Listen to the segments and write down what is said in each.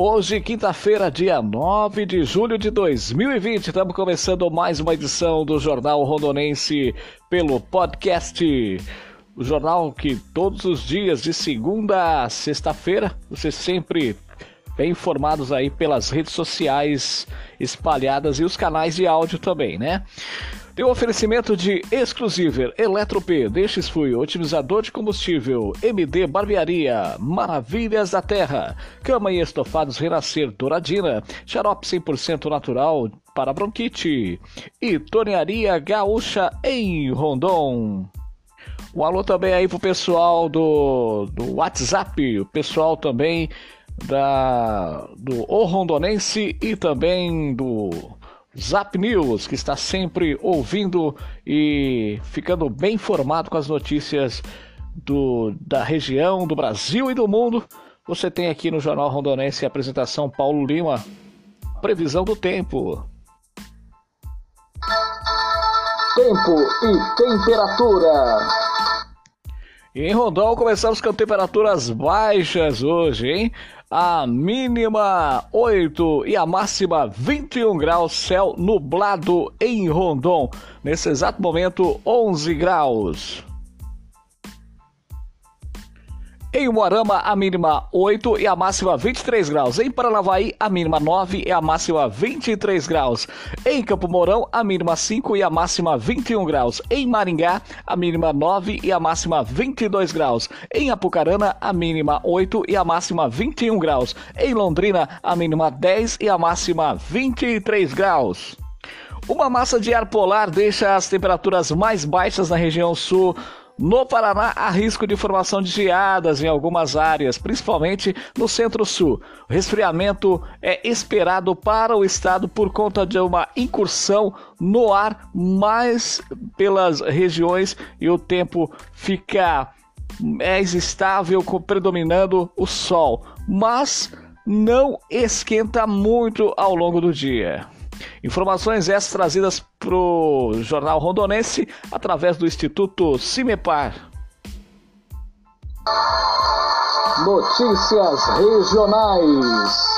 Hoje, quinta-feira, dia 9 de julho de 2020, estamos começando mais uma edição do Jornal Rondonense pelo podcast. O jornal que todos os dias, de segunda a sexta-feira, vocês sempre bem informados aí pelas redes sociais espalhadas e os canais de áudio também, né? Tem um oferecimento de Exclusiver, Eletro-P, Fui, Otimizador de Combustível, MD Barbearia, Maravilhas da Terra, Cama e Estofados Renascer Douradina, Xarope 100% natural para bronquite e Tornearia Gaúcha em Rondon. Um alô também aí pro pessoal do, do WhatsApp, o pessoal também da, do O Rondonense e também do Zap News, que está sempre ouvindo e ficando bem informado com as notícias do, da região, do Brasil e do mundo. Você tem aqui no Jornal Rondonense a apresentação Paulo Lima, previsão do tempo. Tempo e temperatura. Em Rondon começamos com temperaturas baixas hoje, hein? a mínima 8 e a máxima 21 graus, céu nublado em Rondon. Nesse exato momento, 11 graus. Em Moarama, a mínima 8 e a máxima 23 graus. Em Paranavaí, a mínima 9 e a máxima 23 graus. Em Campo Mourão, a mínima 5 e a máxima 21 graus. Em Maringá, a mínima 9 e a máxima 22 graus. Em Apucarana, a mínima 8 e a máxima 21 graus. Em Londrina, a mínima 10 e a máxima 23 graus. Uma massa de ar polar deixa as temperaturas mais baixas na região sul no Paraná, há risco de formação de geadas em algumas áreas, principalmente no centro-sul. O resfriamento é esperado para o estado por conta de uma incursão no ar mais pelas regiões e o tempo fica mais estável, predominando o sol, mas não esquenta muito ao longo do dia. Informações essas trazidas para o Jornal Rondonense através do Instituto Cimepar. Notícias regionais.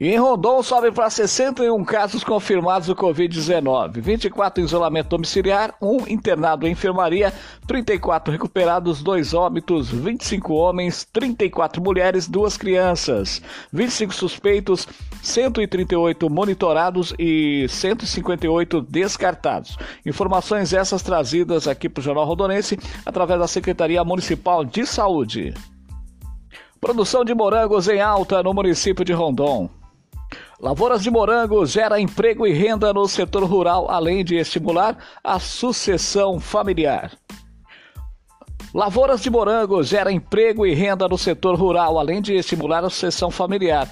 Em Rondon sobe para 61 casos confirmados do Covid-19, 24 em isolamento domiciliar, 1 internado em enfermaria, 34 recuperados, 2 óbitos, 25 homens, 34 mulheres, 2 crianças, 25 suspeitos, 138 monitorados e 158 descartados. Informações essas trazidas aqui para o Jornal Rondonense através da Secretaria Municipal de Saúde. Produção de morangos em alta no município de Rondon. Lavouras de morango gera emprego e renda no setor rural, além de estimular a sucessão familiar. Lavouras de morango gera emprego e renda no setor rural, além de estimular a sucessão familiar.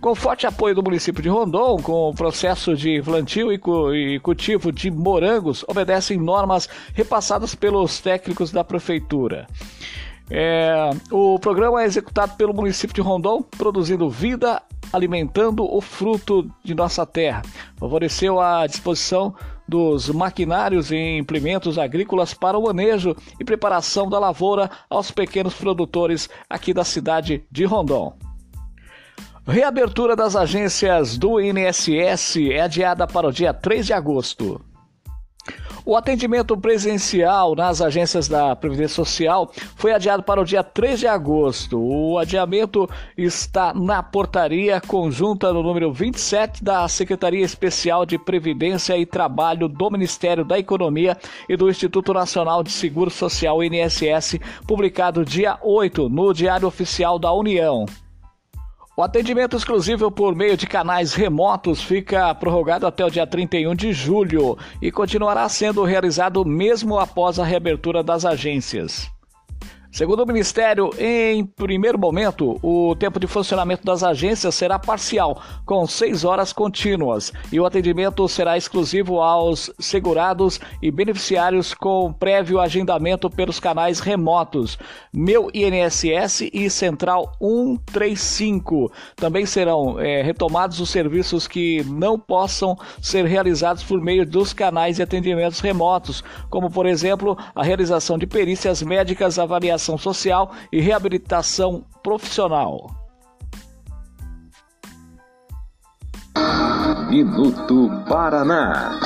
Com forte apoio do município de Rondon, com o processo de plantio e cultivo de morangos, obedecem normas repassadas pelos técnicos da prefeitura. É, o programa é executado pelo município de Rondon, produzindo vida, alimentando o fruto de nossa terra. Favoreceu a disposição dos maquinários e implementos agrícolas para o manejo e preparação da lavoura aos pequenos produtores aqui da cidade de Rondon. Reabertura das agências do INSS é adiada para o dia 3 de agosto. O atendimento presencial nas agências da Previdência Social foi adiado para o dia 3 de agosto. O adiamento está na portaria conjunta no número 27 da Secretaria Especial de Previdência e Trabalho do Ministério da Economia e do Instituto Nacional de Seguro Social INSS, publicado dia 8 no Diário Oficial da União. O atendimento exclusivo por meio de canais remotos fica prorrogado até o dia 31 de julho e continuará sendo realizado mesmo após a reabertura das agências. Segundo o Ministério, em primeiro momento, o tempo de funcionamento das agências será parcial, com seis horas contínuas, e o atendimento será exclusivo aos segurados e beneficiários com prévio agendamento pelos canais remotos Meu INSS e Central 135. Também serão é, retomados os serviços que não possam ser realizados por meio dos canais de atendimentos remotos, como, por exemplo, a realização de perícias médicas, avaliação Integração Social e Reabilitação Profissional. Minuto Paraná.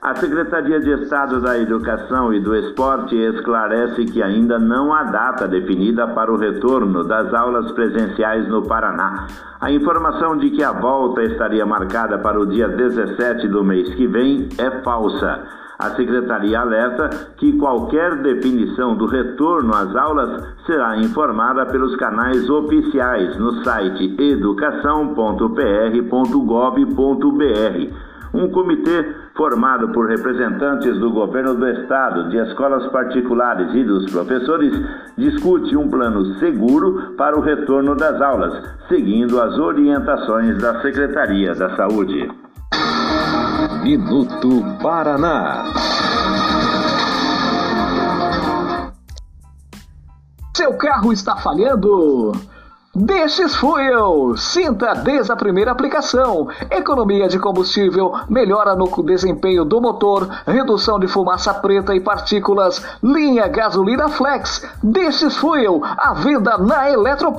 A Secretaria de Estado da Educação e do Esporte esclarece que ainda não há data definida para o retorno das aulas presenciais no Paraná. A informação de que a volta estaria marcada para o dia 17 do mês que vem é falsa. A secretaria alerta que qualquer definição do retorno às aulas será informada pelos canais oficiais no site educação.pr.gov.br. Um comitê formado por representantes do governo do estado, de escolas particulares e dos professores, discute um plano seguro para o retorno das aulas, seguindo as orientações da Secretaria da Saúde. Minuto Paraná. Seu carro está falhando? Destes Fuel, sinta desde a primeira aplicação. Economia de combustível, melhora no desempenho do motor, redução de fumaça preta e partículas, linha gasolina flex. Destes Fuel, a venda na Eletrop.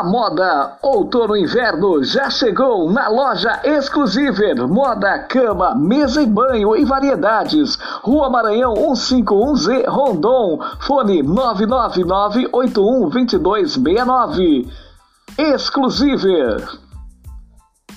A moda outono inverno já chegou na loja Exclusiver. Moda, cama, mesa e banho e variedades. Rua Maranhão 151Z, Rondon. Fone 999 81 2269. Exclusiver.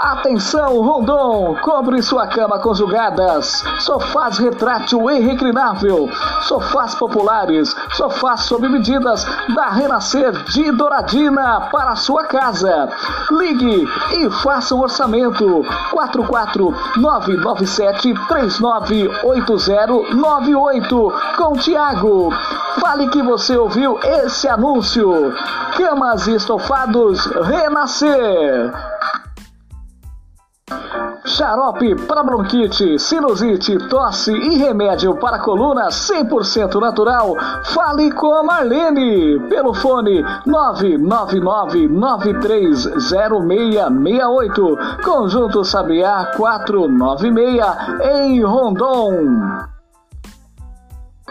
Atenção, Rondon! Cobre sua cama com julgadas. Sofás retrátil e reclinável. Sofás populares. Sofás sob medidas da Renascer de Douradina para sua casa. Ligue e faça um orçamento. 44997398098 com Tiago. Fale que você ouviu esse anúncio. Camas e estofados Renascer. Xarope para bronquite, sinusite, tosse e remédio para coluna 100% natural. Fale com a Marlene pelo fone 999930668. Conjunto Sabiá 496 em Rondon.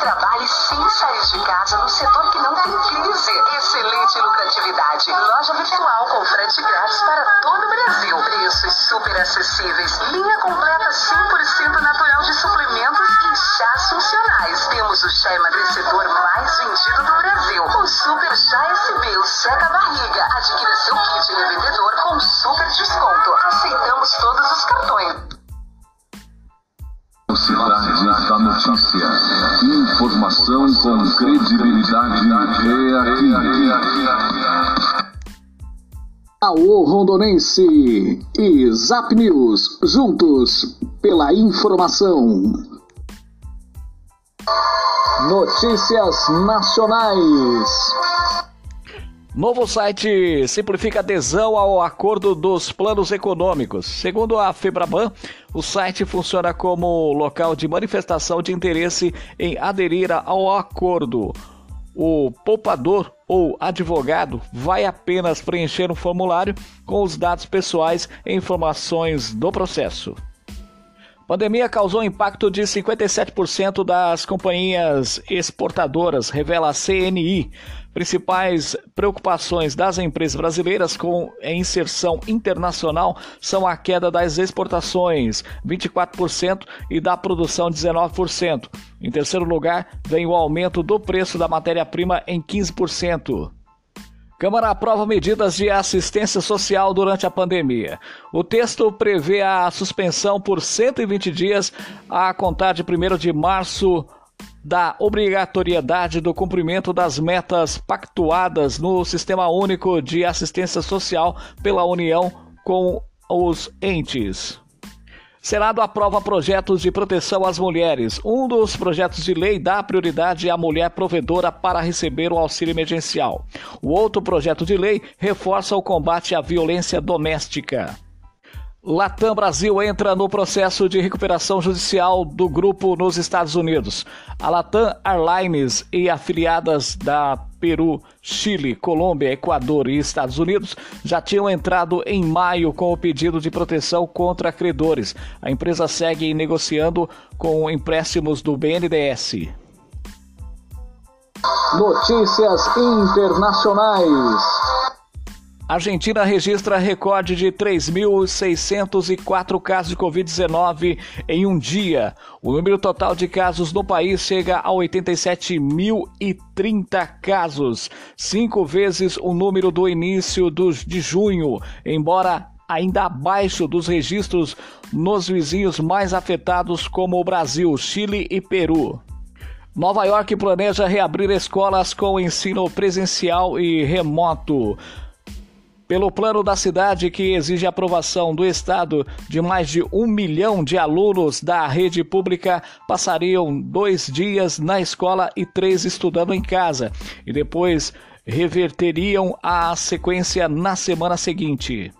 trabalhe sem sair de casa no setor que não tem crise. Excelente lucratividade. Loja virtual com frete grátis para todo o Brasil. Preços super acessíveis. Linha completa 100% natural de suplementos e chás funcionais. Temos o chá emagrecedor mais vendido do Brasil. O Super Chá SB, o seca barriga. Adquira seu kit revendedor com super desconto. Aceitamos todos os cartões. Notícia. Informação com credibilidade é aqui. Alô Rondonense e Zap News, juntos pela informação. Notícias nacionais. Novo site simplifica adesão ao acordo dos planos econômicos. Segundo a Febraban, o site funciona como local de manifestação de interesse em aderir ao acordo. O poupador ou advogado vai apenas preencher um formulário com os dados pessoais e informações do processo. Pandemia causou impacto de 57% das companhias exportadoras, revela a CNI. Principais preocupações das empresas brasileiras com a inserção internacional são a queda das exportações, 24%, e da produção, 19%. Em terceiro lugar, vem o aumento do preço da matéria-prima em 15%. Câmara aprova medidas de assistência social durante a pandemia. O texto prevê a suspensão por 120 dias a contar de 1 de março da obrigatoriedade do cumprimento das metas pactuadas no Sistema Único de Assistência Social pela União com os entes. Senado aprova projetos de proteção às mulheres. Um dos projetos de lei dá prioridade à mulher provedora para receber o auxílio emergencial. O outro projeto de lei reforça o combate à violência doméstica. Latam Brasil entra no processo de recuperação judicial do grupo nos Estados Unidos. A Latam Airlines e afiliadas da Peru, Chile, Colômbia, Equador e Estados Unidos já tinham entrado em maio com o pedido de proteção contra credores. A empresa segue negociando com empréstimos do BNDES. Notícias internacionais. Argentina registra recorde de 3.604 casos de Covid-19 em um dia. O número total de casos no país chega a 87.030 casos, cinco vezes o número do início dos, de junho, embora ainda abaixo dos registros nos vizinhos mais afetados como o Brasil, Chile e Peru. Nova York planeja reabrir escolas com ensino presencial e remoto pelo plano da cidade que exige aprovação do Estado de mais de um milhão de alunos da rede pública passariam dois dias na escola e três estudando em casa, e depois reverteriam a sequência na semana seguinte.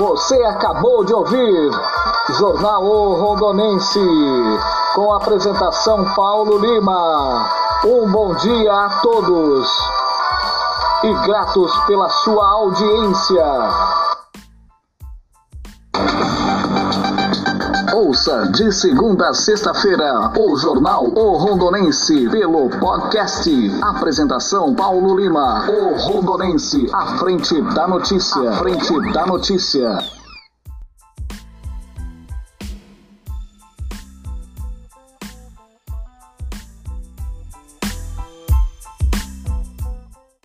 Você acabou de ouvir Jornal o Rondonense, com a apresentação Paulo Lima. Um bom dia a todos e gratos pela sua audiência. Ouça de segunda a sexta-feira o Jornal O Rondonense pelo podcast. Apresentação Paulo Lima. O Rondonense, à frente da notícia. À frente da notícia.